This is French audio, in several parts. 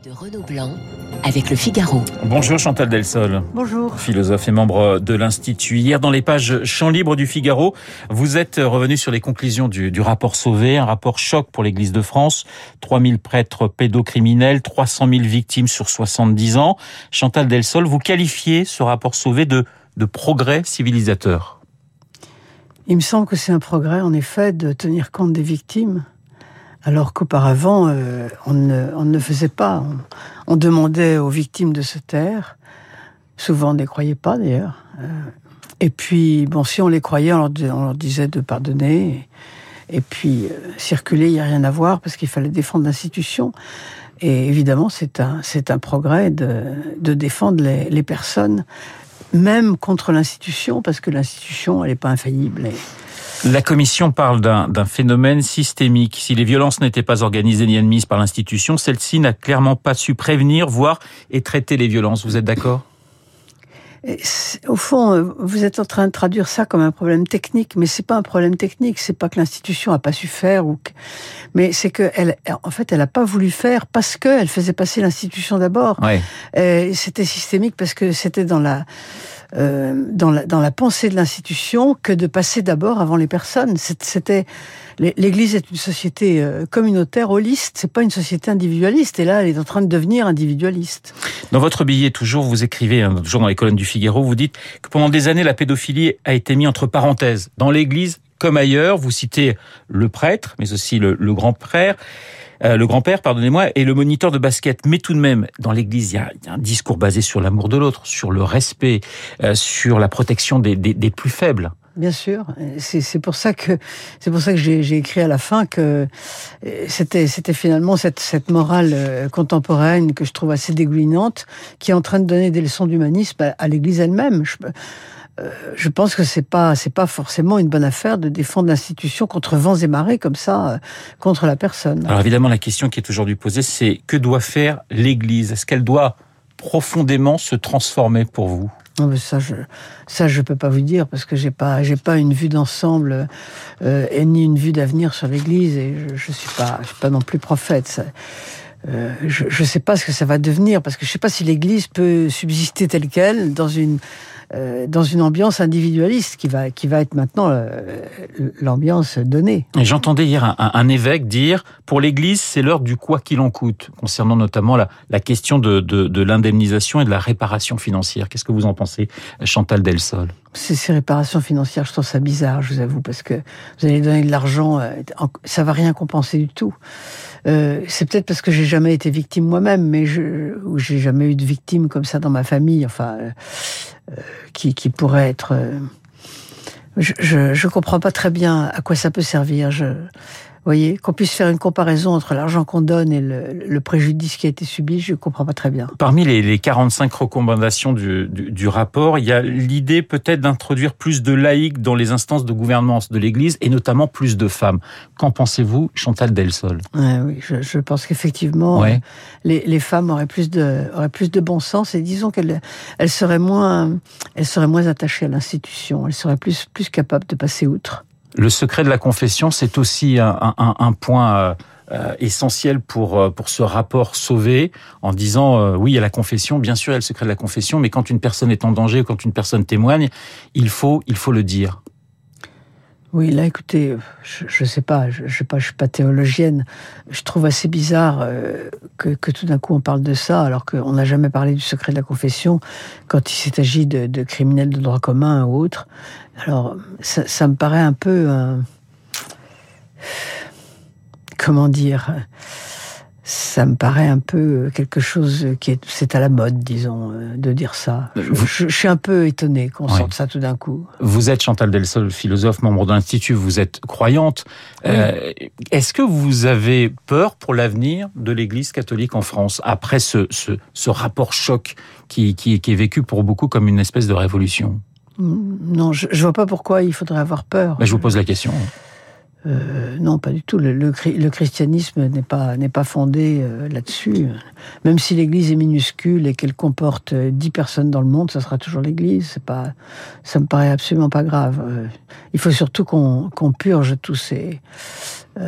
de Renaud Blanc avec le Figaro. Bonjour Chantal Delsol. Bonjour. Philosophe et membre de l'Institut. Hier, dans les pages Champs libres du Figaro, vous êtes revenu sur les conclusions du, du rapport Sauvé, un rapport choc pour l'Église de France. 3000 prêtres pédocriminels, 300 000 victimes sur 70 ans. Chantal Delsol, vous qualifiez ce rapport Sauvé de, de progrès civilisateur. Il me semble que c'est un progrès, en effet, de tenir compte des victimes alors qu'auparavant, euh, on, ne, faisait pas. On, demandait aux victimes de se taire. Souvent, on ne les croyait pas, d'ailleurs. Euh, et puis, bon, si on les croyait, on leur, on leur disait de pardonner. Et, puis, euh, circuler, il n'y a rien à voir, parce qu'il fallait défendre l'institution. Et évidemment, c'est un, progrès de, défendre les, personnes, même contre l'institution, parce que l'institution, elle n'est pas infaillible. La Commission parle d'un phénomène systémique. Si les violences n'étaient pas organisées ni admises par l'institution, celle-ci n'a clairement pas su prévenir, voir et traiter les violences. Vous êtes d'accord? Au fond, vous êtes en train de traduire ça comme un problème technique, mais c'est pas un problème technique. C'est pas que l'institution a pas su faire, ou que... mais c'est que elle, en fait, elle a pas voulu faire parce que elle faisait passer l'institution d'abord. Ouais. C'était systémique parce que c'était dans la euh, dans, la, pensée de l'institution que de passer d'abord avant les personnes. C'était l'Église est une société euh, communautaire, holiste. C'est pas une société individualiste. Et là, elle est en train de devenir individualiste. Dans votre billet, toujours, vous écrivez, hein, toujours dans les colonnes du Figaro, vous dites que pendant des années, la pédophilie a été mise entre parenthèses dans l'Église comme ailleurs. Vous citez le prêtre, mais aussi le, grand-père. Euh, le grand-père, pardonnez-moi, et le moniteur de basket. Mais tout de même, dans l'Église, il y a, un discours basé sur l'amour de l'autre, sur le respect, euh, sur la protection des, plus faibles. Bien sûr, c'est pour ça que c'est pour ça que j'ai écrit à la fin que c'était c'était finalement cette morale euh, contemporaine que je trouve assez dégoulinante qui est en train de donner des leçons d'humanisme à l'Église elle-même. Je, euh, je pense que c'est pas c'est pas forcément une bonne affaire de défendre l'institution contre vents et marées comme ça euh, contre la personne. Alors évidemment la question qui est aujourd'hui posée c'est que doit faire l'Église? Est-ce qu'elle doit profondément se transformer pour vous? Non, mais ça, je, ça, je peux pas vous dire parce que j'ai pas, j'ai pas une vue d'ensemble euh, et ni une vue d'avenir sur l'Église et je, je suis pas, je suis pas non plus prophète. Ça, euh, je ne sais pas ce que ça va devenir parce que je sais pas si l'Église peut subsister telle quelle dans une euh, dans une ambiance individualiste qui va qui va être maintenant euh, l'ambiance donnée. J'entendais hier un, un, évêque dire pour l'Église c'est l'heure du quoi qu'il en coûte concernant notamment la, la question de, de, de l'indemnisation et de la réparation financière. Qu'est-ce que vous en pensez, Chantal Delsol? Ces, ces réparations financières, je trouve ça bizarre, je vous avoue, parce que vous allez donner de l'argent, ça va rien compenser du tout. Euh, c'est peut-être parce que j'ai jamais été victime moi-même, mais je, ou j'ai jamais eu de victime comme ça dans ma famille, enfin, euh, qui, qui pourrait être. Euh, je, je comprends pas très bien à quoi ça peut servir. Voyez, qu'on puisse faire une comparaison entre l'argent qu'on donne et le, le, préjudice qui a été subi, je ne comprends pas très bien. Parmi les, les 45 recommandations du, du, du, rapport, il y a l'idée peut-être d'introduire plus de laïcs dans les instances de gouvernance de l'Église et notamment plus de femmes. Qu'en pensez-vous, Chantal Delsol? Ouais, Oui, je, je pense qu'effectivement, ouais. les, les, femmes auraient plus de, auraient plus de bon sens et disons qu'elles elles seraient moins, elles seraient moins attachées à l'institution, elles seraient plus, plus capables de passer outre. Le secret de la confession, c'est aussi un, point euh, essentiel pour, euh, pour ce rapport sauvé, en disant euh, oui, il y a la confession, bien sûr, il y a le secret de la confession, mais quand une personne est en danger, quand une personne témoigne, il faut, il faut le dire. Oui, là, écoutez, je, je sais pas, je, pas, je suis pas théologienne. Je trouve assez bizarre euh, que, tout d'un coup on parle de ça, alors qu'on n'a jamais parlé du secret de la confession quand il agi de, de, criminels de droit commun ou autres. Alors, ça, ça me paraît un peu, euh, comment dire, ça me paraît un peu quelque chose qui est, c'est à la mode, disons, de dire ça. Je, je, je suis un peu étonné qu'on oui. sorte ça tout d'un coup. Vous êtes Chantal Delsol, philosophe, membre de l'Institut, vous êtes croyante. Oui. Euh, est-ce que vous avez peur pour l'avenir de l'Église catholique en France après ce, ce, ce rapport choc qui, qui, qui, est vécu pour beaucoup comme une espèce de révolution? Non, je, je vois pas pourquoi il faudrait avoir peur. Ben, je vous pose la question. Euh, non, pas du tout. Le, christianisme n'est pas n'est pas fondé euh, là-dessus. Même si l'Église est minuscule et qu'elle comporte euh, dix personnes dans le monde, ça sera toujours l'Église. C'est pas, ça me paraît absolument pas grave. Il faut surtout qu'on purge tous ces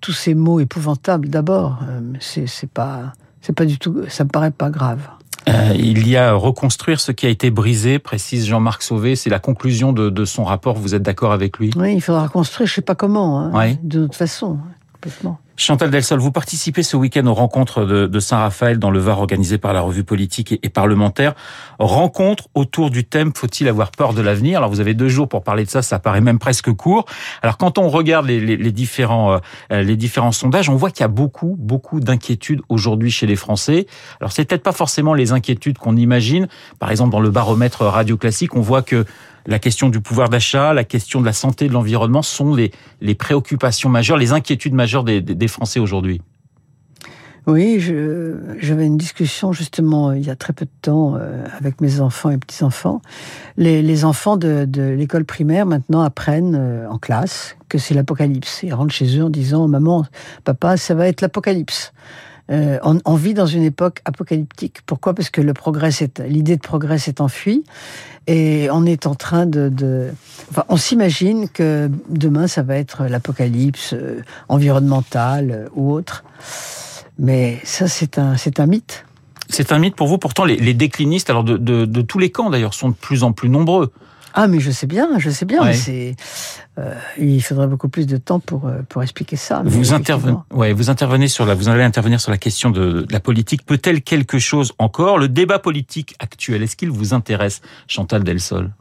tous ces mots épouvantables d'abord. c'est c'est pas c'est pas du tout. Ça me paraît pas grave. Euh, il y a reconstruire ce qui a été brisé, précise Jean-Marc Sauvé. C'est la conclusion de, de, son rapport. Vous êtes d'accord avec lui? Oui, il faudra reconstruire, je sais pas comment, hein, de toute façon, complètement. Chantal Delsol, vous participez ce week-end aux rencontres de, Saint-Raphaël dans le Var organisées par la revue politique et, parlementaire. Rencontre autour du thème Faut-il avoir peur de l'avenir? Alors vous avez deux jours pour parler de ça, ça paraît même presque court. Alors quand on regarde les, les, les différents, euh, les différents sondages, on voit qu'il y a beaucoup, beaucoup d'inquiétudes aujourd'hui chez les Français. Alors c'est peut-être pas forcément les inquiétudes qu'on imagine. Par exemple dans le baromètre radio classique, on voit que la question du pouvoir d'achat, la question de la santé, de l'environnement sont les, préoccupations majeures, les inquiétudes majeures des, Français aujourd'hui. Oui, j'avais une discussion justement il y a très peu de temps euh, avec mes enfants et petits-enfants. Les, les, enfants de, de l'école primaire maintenant apprennent euh, en classe que c'est l'apocalypse. Ils rentrent chez eux en disant Maman, papa, ça va être l'apocalypse. Euh, on, vit dans une époque apocalyptique. Pourquoi? Parce que le progrès, l'idée de progrès s'est enfuie et on est en train de, enfin, on s'imagine que demain ça va être l'apocalypse euh, environnementale euh, ou autre. Mais ça, c'est un, c'est un mythe. C'est un mythe pour vous. Pourtant, les, déclinistes, alors de tous les camps d'ailleurs, sont de plus en plus nombreux. Ah, mais je sais bien, je sais bien. Ouais. Mais c'est, euh, il faudrait beaucoup plus de temps pour euh, pour expliquer ça. Vous intervenez, ouais, vous intervenez sur la, vous allez intervenir sur la question de, de la politique. Peut-elle quelque chose encore? Le débat politique actuel, est-ce qu'il vous intéresse, Chantal Delsol?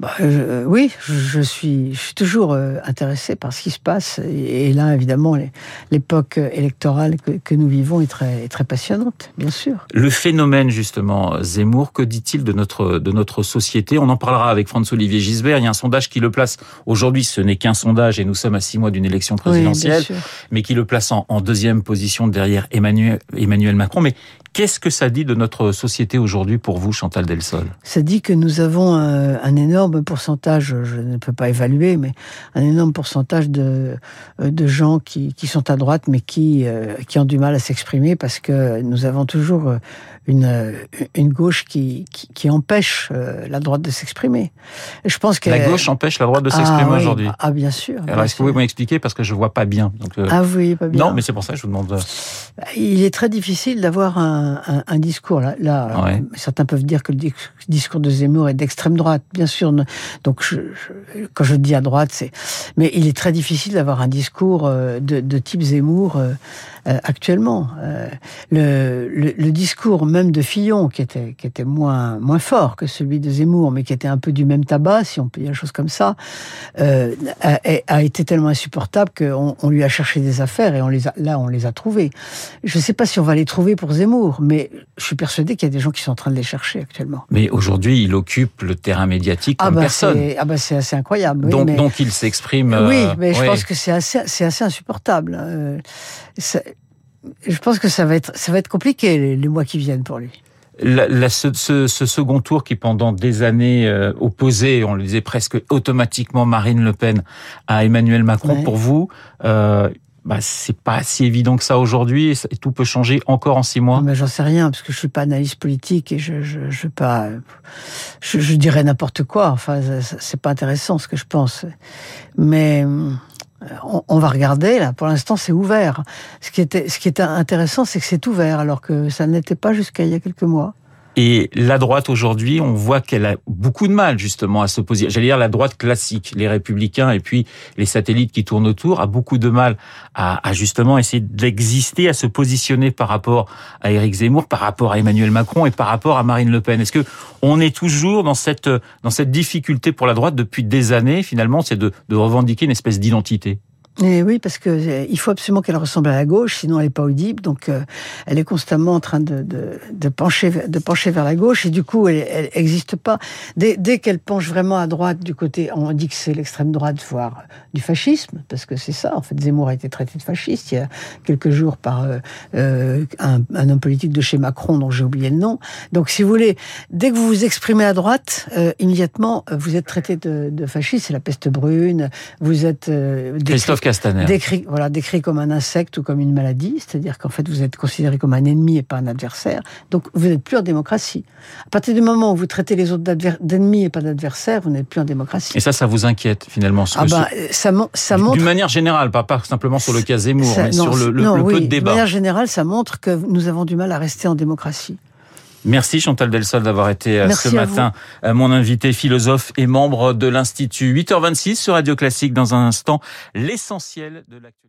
Bah, euh, oui, je suis, je suis toujours euh, intéressé par ce qui se passe. Et, et là, évidemment, l'époque électorale que, que, nous vivons est très, est très passionnante, bien sûr. Le phénomène, justement, Zemmour, que dit-il de notre, de notre société? On en parlera avec François-Olivier Gisbert. Il y a un sondage qui le place, aujourd'hui, ce n'est qu'un sondage et nous sommes à six mois d'une élection présidentielle, oui, mais qui le place en, en deuxième position derrière Emmanuel, Emmanuel Macron. Mais Qu'est-ce que ça dit de notre société aujourd'hui pour vous, Chantal Delsol? Ça dit que nous avons un, un, énorme pourcentage, je ne peux pas évaluer, mais un énorme pourcentage de, de gens qui, qui sont à droite, mais qui, qui ont du mal à s'exprimer parce que nous avons toujours une, une gauche qui, qui, qui empêche la droite de s'exprimer. Je pense que la gauche empêche la droite de s'exprimer ah, aujourd'hui. Ah bien sûr. Alors est-ce que vous pouvez m'expliquer parce que je vois pas bien. Donc, euh... Ah oui, pas bien. Non, mais c'est pour ça que je vous demande. Il est très difficile d'avoir un un, un, discours. Là, là ouais. certains peuvent dire que le discours de Zemmour est d'extrême droite, bien sûr. Donc, je, quand je dis à droite, c'est. Mais il est très difficile d'avoir un discours euh, de, type Zemmour euh, euh, actuellement. Le, discours même de Fillon, qui était, qui était moins, moins fort que celui de Zemmour, mais qui était un peu du même tabac, si on peut dire une chose comme ça, a, a, été tellement insupportable qu'on on lui a cherché des affaires et on les a, là, on les a trouvées. Je ne sais pas si on va les trouver pour Zemmour, mais je suis persuadé qu'il y a des gens qui sont en train de les chercher actuellement. Mais aujourd'hui, il occupe le terrain médiatique comme ah bah personne. Ah bah c'est assez incroyable. Oui, donc, mais... donc il s'exprime. Oui, mais je oui. pense que c'est assez, c'est assez insupportable. Euh, je pense que ça va être, ça va être compliqué les, les mois qui viennent pour lui. La, la, ce, ce, ce, second tour qui pendant des années euh, opposait, on le disait presque automatiquement Marine Le Pen à Emmanuel Macron, ouais. pour vous, euh, bah, c'est pas si évident que ça aujourd'hui et, tout peut changer encore en six mois. Mais j'en sais rien parce que je suis pas analyste politique et je je, je pas je, dirais n'importe quoi. Enfin, c'est pas intéressant ce que je pense. Mais on, on, va regarder là. Pour l'instant, c'est ouvert. Ce qui était, ce qui intéressant, c'est que c'est ouvert, alors que ça n'était pas jusqu'à il y a quelques mois. Et la droite aujourd'hui, on voit qu'elle a beaucoup de mal justement à s'opposer. J'allais dire la droite classique, les républicains et puis les satellites qui tournent autour, a beaucoup de mal à, à justement essayer d'exister, à se positionner par rapport à Éric Zemmour, par rapport à Emmanuel Macron et par rapport à Marine Le Pen. Est-ce que on est toujours dans cette dans cette difficulté pour la droite depuis des années finalement, c'est de, de revendiquer une espèce d'identité? Et oui, parce que euh, il faut absolument qu'elle ressemble à la gauche, sinon elle n'est pas audible. Donc, euh, elle est constamment en train de, de, de, pencher, de pencher vers la gauche, et du coup, elle n'existe pas. Dès, dès qu'elle penche vraiment à droite, du côté, on dit que c'est l'extrême droite, voire du fascisme, parce que c'est ça. En fait, Zemmour a été traité de fasciste il y a quelques jours par euh, euh un, un, homme politique de chez Macron, dont j'ai oublié le nom. Donc, si vous voulez, dès que vous vous exprimez à droite, euh, immédiatement, vous êtes traité de, de fasciste. C'est la peste brune. Vous êtes Castaner. Décrit, voilà, décrit comme un insecte ou comme une maladie, c'est-à-dire qu'en fait vous êtes considéré comme un ennemi et pas un adversaire. Donc vous n'êtes plus en démocratie. À partir du moment où vous traitez les autres d'ennemis et pas d'adversaires, vous n'êtes plus en démocratie. Et ça, ça vous inquiète finalement ah bah, ça, ça montre. D'une manière générale, pas, pas simplement sur le cas Zemmour, mais sur le, le, non, le oui, peu de débat. De manière générale, ça montre que nous avons du mal à rester en démocratie. Merci Chantal Delsol d'avoir été euh, Merci ce matin vous. mon invité philosophe et membre de l'Institut 8h26 sur Radio Classique dans un instant l'essentiel de l'actualité.